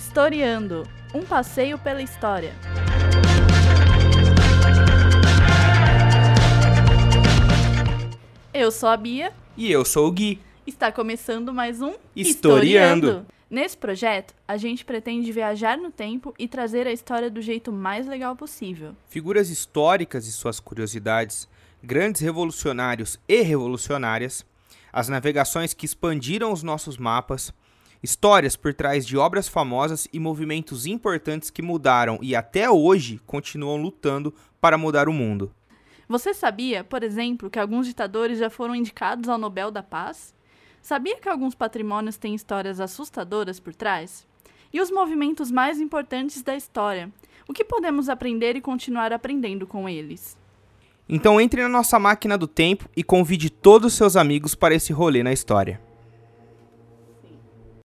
Historiando um passeio pela história. Eu sou a Bia. E eu sou o Gui. Está começando mais um Historiando. Historiando. Nesse projeto, a gente pretende viajar no tempo e trazer a história do jeito mais legal possível. Figuras históricas e suas curiosidades, grandes revolucionários e revolucionárias, as navegações que expandiram os nossos mapas, histórias por trás de obras famosas e movimentos importantes que mudaram e até hoje continuam lutando para mudar o mundo. Você sabia, por exemplo, que alguns ditadores já foram indicados ao Nobel da Paz? Sabia que alguns patrimônios têm histórias assustadoras por trás? E os movimentos mais importantes da história? O que podemos aprender e continuar aprendendo com eles? Então entre na nossa máquina do tempo e convide todos os seus amigos para esse rolê na história.